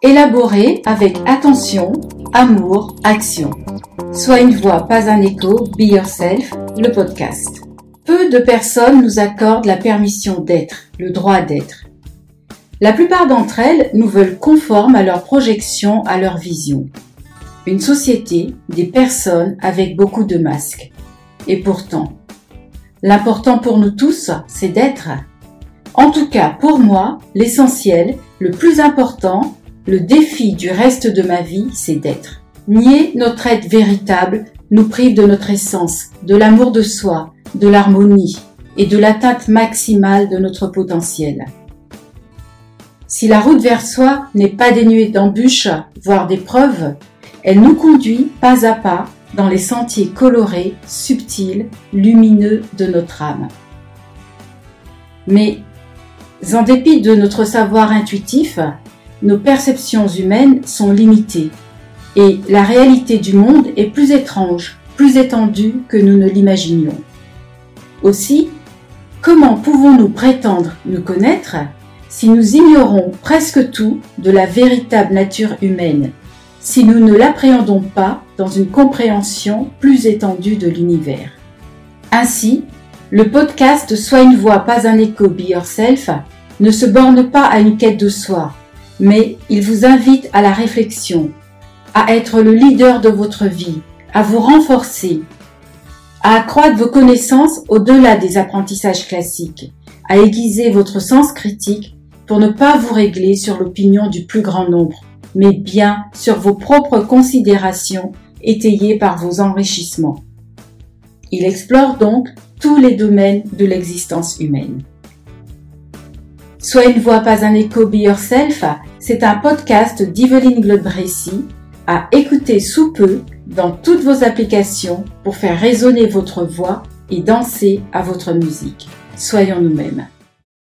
Élaboré avec attention, amour, action. Sois une voix, pas un écho, Be Yourself, le podcast. Peu de personnes nous accordent la permission d'être, le droit d'être. La plupart d'entre elles nous veulent conformes à leur projection, à leur vision. Une société, des personnes avec beaucoup de masques. Et pourtant, l'important pour nous tous, c'est d'être. En tout cas, pour moi, l'essentiel, le plus important, le défi du reste de ma vie, c'est d'être. Nier notre être véritable nous prive de notre essence, de l'amour de soi, de l'harmonie et de l'atteinte maximale de notre potentiel. Si la route vers soi n'est pas dénuée d'embûches, voire d'épreuves, elle nous conduit pas à pas dans les sentiers colorés, subtils, lumineux de notre âme. Mais, en dépit de notre savoir intuitif, nos perceptions humaines sont limitées et la réalité du monde est plus étrange, plus étendue que nous ne l'imaginions. Aussi, comment pouvons-nous prétendre nous connaître si nous ignorons presque tout de la véritable nature humaine, si nous ne l'appréhendons pas dans une compréhension plus étendue de l'univers? Ainsi, le podcast Sois une voix, pas un écho, Be Yourself ne se borne pas à une quête de soi, mais il vous invite à la réflexion, à être le leader de votre vie, à vous renforcer, à accroître vos connaissances au-delà des apprentissages classiques, à aiguiser votre sens critique pour ne pas vous régler sur l'opinion du plus grand nombre, mais bien sur vos propres considérations étayées par vos enrichissements. Il explore donc tous les domaines de l'existence humaine. Sois une voix, pas un écho, be yourself, c'est un podcast d'Yveline Glodbrécy à écouter sous peu dans toutes vos applications pour faire résonner votre voix et danser à votre musique. Soyons nous-mêmes.